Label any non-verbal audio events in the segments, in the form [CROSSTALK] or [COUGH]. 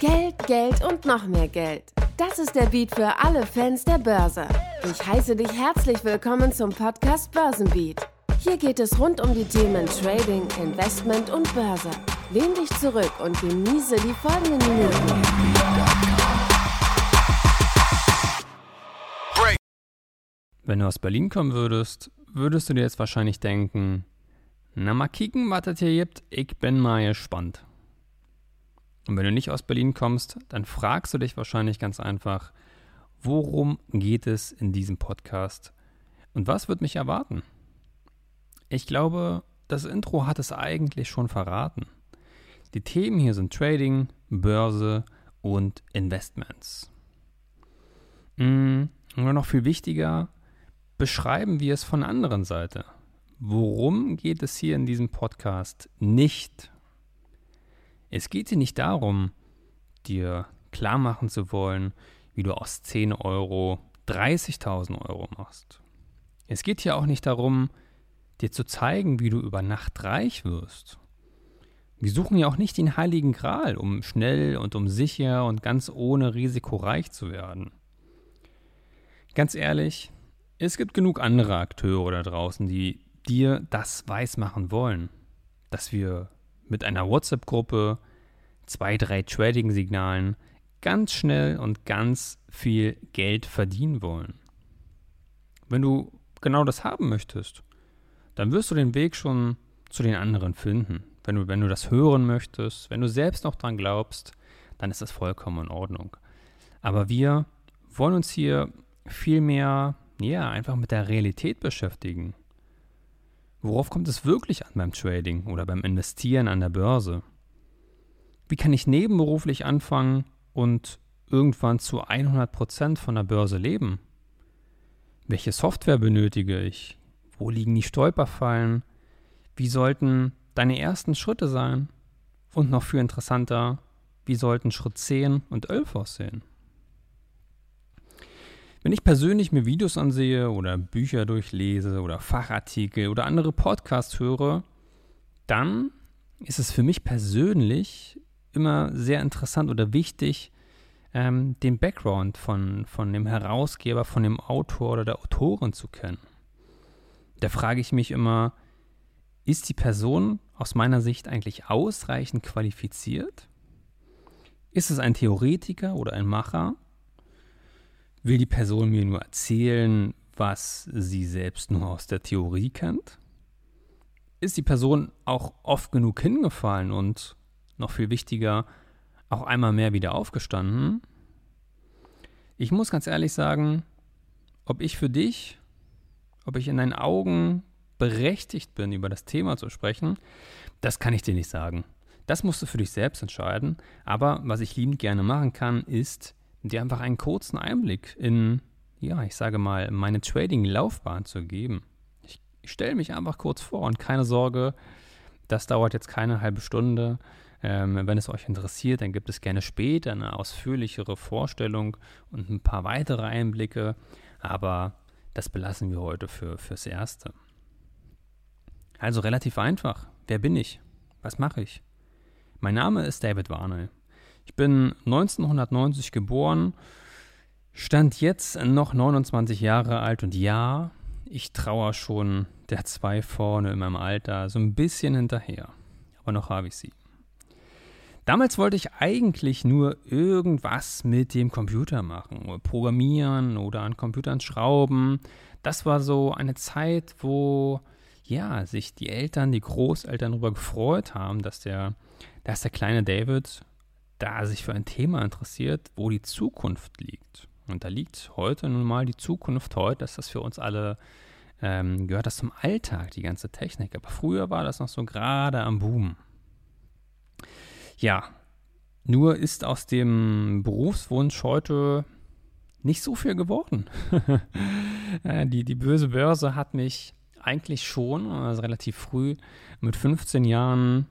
Geld, Geld und noch mehr Geld. Das ist der Beat für alle Fans der Börse. Ich heiße dich herzlich willkommen zum Podcast Börsenbeat. Hier geht es rund um die Themen Trading, Investment und Börse. Lehn dich zurück und genieße die folgenden Minuten. Wenn du aus Berlin kommen würdest, würdest du dir jetzt wahrscheinlich denken, na mal kicken, was das hier gibt, ich bin mal gespannt. Und wenn du nicht aus Berlin kommst, dann fragst du dich wahrscheinlich ganz einfach, worum geht es in diesem Podcast und was wird mich erwarten? Ich glaube, das Intro hat es eigentlich schon verraten. Die Themen hier sind Trading, Börse und Investments. Und noch viel wichtiger, beschreiben wir es von der anderen Seite. Worum geht es hier in diesem Podcast nicht? Es geht hier nicht darum, dir klar machen zu wollen, wie du aus 10 Euro 30.000 Euro machst. Es geht hier auch nicht darum, dir zu zeigen, wie du über Nacht reich wirst. Wir suchen ja auch nicht den heiligen Gral, um schnell und um sicher und ganz ohne Risiko reich zu werden. Ganz ehrlich, es gibt genug andere Akteure da draußen, die dir das weismachen wollen, dass wir mit einer WhatsApp-Gruppe, zwei, drei Trading-Signalen ganz schnell und ganz viel Geld verdienen wollen. Wenn du genau das haben möchtest, dann wirst du den Weg schon zu den anderen finden. Wenn du, wenn du das hören möchtest, wenn du selbst noch dran glaubst, dann ist das vollkommen in Ordnung. Aber wir wollen uns hier viel mehr, ja, einfach mit der Realität beschäftigen. Worauf kommt es wirklich an beim Trading oder beim Investieren an der Börse? Wie kann ich nebenberuflich anfangen und irgendwann zu 100% von der Börse leben? Welche Software benötige ich? Wo liegen die Stolperfallen? Wie sollten deine ersten Schritte sein? Und noch viel interessanter, wie sollten Schritt 10 und 11 aussehen? Wenn ich persönlich mir Videos ansehe oder Bücher durchlese oder Fachartikel oder andere Podcasts höre, dann ist es für mich persönlich immer sehr interessant oder wichtig, ähm, den Background von, von dem Herausgeber, von dem Autor oder der Autorin zu kennen. Da frage ich mich immer, ist die Person aus meiner Sicht eigentlich ausreichend qualifiziert? Ist es ein Theoretiker oder ein Macher? Will die Person mir nur erzählen, was sie selbst nur aus der Theorie kennt? Ist die Person auch oft genug hingefallen und, noch viel wichtiger, auch einmal mehr wieder aufgestanden? Ich muss ganz ehrlich sagen, ob ich für dich, ob ich in deinen Augen berechtigt bin, über das Thema zu sprechen, das kann ich dir nicht sagen. Das musst du für dich selbst entscheiden. Aber was ich liebend gerne machen kann, ist dir einfach einen kurzen Einblick in, ja, ich sage mal, meine Trading-Laufbahn zu geben. Ich, stelle mich einfach kurz vor und keine Sorge, das dauert jetzt keine halbe Stunde. Ähm, wenn es euch interessiert, dann gibt es gerne später eine ausführlichere Vorstellung und ein paar weitere Einblicke. Aber das belassen wir heute für, fürs Erste. Also relativ einfach. Wer bin ich? Was mache ich? Mein Name ist David Warnell. Ich bin 1990 geboren, stand jetzt noch 29 Jahre alt und ja, ich traue schon der zwei vorne in meinem Alter so ein bisschen hinterher. Aber noch habe ich sie. Damals wollte ich eigentlich nur irgendwas mit dem Computer machen, programmieren oder an Computern schrauben. Das war so eine Zeit, wo ja, sich die Eltern, die Großeltern darüber gefreut haben, dass der, dass der kleine David da sich für ein Thema interessiert, wo die Zukunft liegt. Und da liegt heute nun mal die Zukunft heute, dass das für uns alle ähm, gehört das zum Alltag, die ganze Technik. Aber früher war das noch so gerade am Boom. Ja, nur ist aus dem Berufswunsch heute nicht so viel geworden. [LAUGHS] Äh, die, die böse Börse hat mich eigentlich schon, also relativ früh, mit 15 Jahren,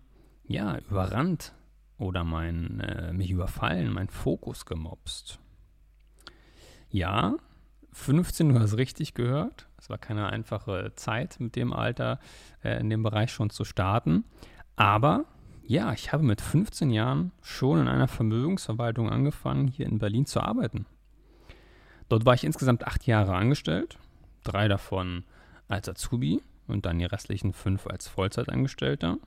ja, überrannt oder mein, äh, mich überfallen, mein Fokus gemobst. Ja, 15, du hast richtig gehört. Es war keine einfache Zeit mit dem Alter äh, in dem Bereich schon zu starten. Aber ja, ich habe mit 15 Jahren schon in einer Vermögensverwaltung angefangen, hier in Berlin zu arbeiten. Dort war ich insgesamt acht Jahre angestellt, drei davon als Azubi und dann die restlichen fünf als Vollzeitangestellter.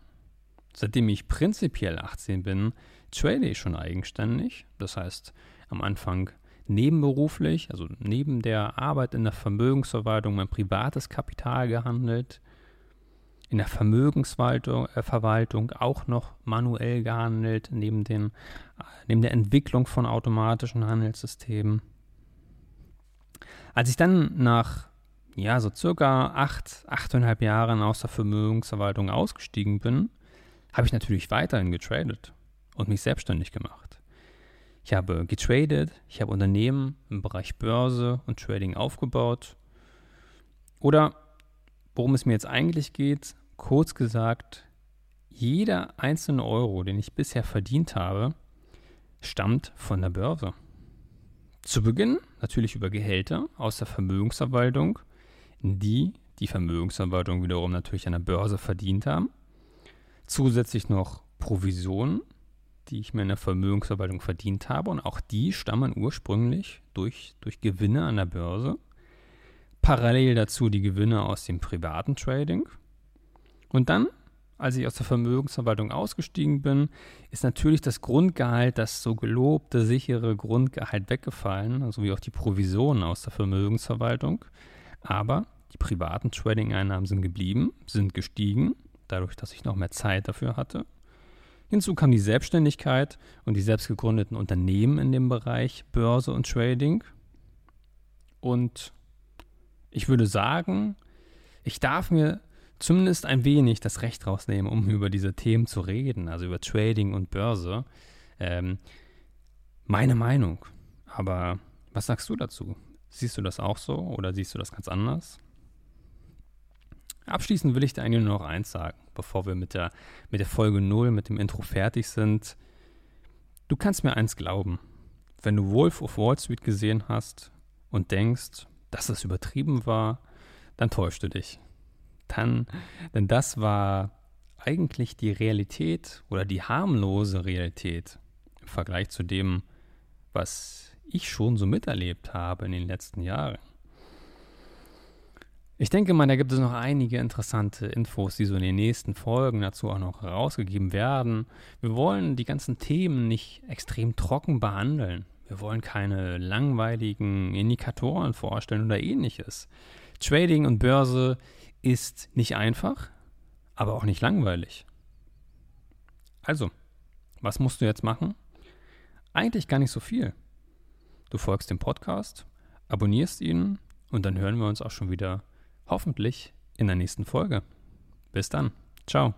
Seitdem ich prinzipiell 18 bin, trade ich schon eigenständig. Das heißt, am Anfang nebenberuflich, also neben der Arbeit in der Vermögensverwaltung, mein privates Kapital gehandelt, in der Vermögensverwaltung äh, auch noch manuell gehandelt, neben, den, neben der Entwicklung von automatischen Handelssystemen. Als ich dann nach ja, so circa acht, achteinhalb Jahren aus der Vermögensverwaltung ausgestiegen bin, habe ich natürlich weiterhin getradet und mich selbstständig gemacht. Ich habe getradet, ich habe Unternehmen im Bereich Börse und Trading aufgebaut. Oder worum es mir jetzt eigentlich geht, kurz gesagt, jeder einzelne Euro, den ich bisher verdient habe, stammt von der Börse. Zu Beginn natürlich über Gehälter aus der Vermögensverwaltung, die die Vermögensverwaltung wiederum natürlich an der Börse verdient haben. Zusätzlich noch Provisionen, die ich mir in der Vermögensverwaltung verdient habe und auch die stammen ursprünglich durch, durch Gewinne an der Börse. Parallel dazu die Gewinne aus dem privaten Trading. Und dann als ich aus der Vermögensverwaltung ausgestiegen bin, ist natürlich das Grundgehalt, das so gelobte, sichere Grundgehalt weggefallen, sowie auch die Provisionen aus der Vermögensverwaltung. Aber die privaten Trading-Einnahmen sind geblieben, sind gestiegen, dadurch, dass ich noch mehr Zeit dafür hatte. Hinzu kam die Selbstständigkeit und die selbst gegründeten Unternehmen in dem Bereich Börse und Trading. Und ich würde sagen, ich darf mir zumindest ein wenig das Recht rausnehmen, um über diese Themen zu reden, also über Trading und Börse. Ähm, meine Meinung. Aber was sagst du dazu? Siehst du das auch so oder siehst du das ganz anders? Abschließend will ich dir eigentlich nur noch eins sagen, bevor wir mit der, mit der Folge 0, mit dem Intro fertig sind. Du kannst mir eins glauben. Wenn du Wolf of Wall Street gesehen hast und denkst, dass es übertrieben war, dann täuschst du dich dann, denn das war eigentlich die Realität oder die harmlose Realität im Vergleich zu dem, was ich schon so miterlebt habe in den letzten Jahren. Ich denke mal, da gibt es noch einige interessante Infos, die so in den nächsten Folgen dazu auch noch herausgegeben werden. Wir wollen die ganzen Themen nicht extrem trocken behandeln. Wir wollen keine langweiligen Indikatoren vorstellen oder ähnliches. Trading und Börse ist nicht einfach, aber auch nicht langweilig. Also, was musst du jetzt machen? Eigentlich gar nicht so viel. Du folgst dem Podcast, abonnierst ihn und dann hören wir uns auch schon wieder hoffentlich in der nächsten Folge. Bis dann. Ciao.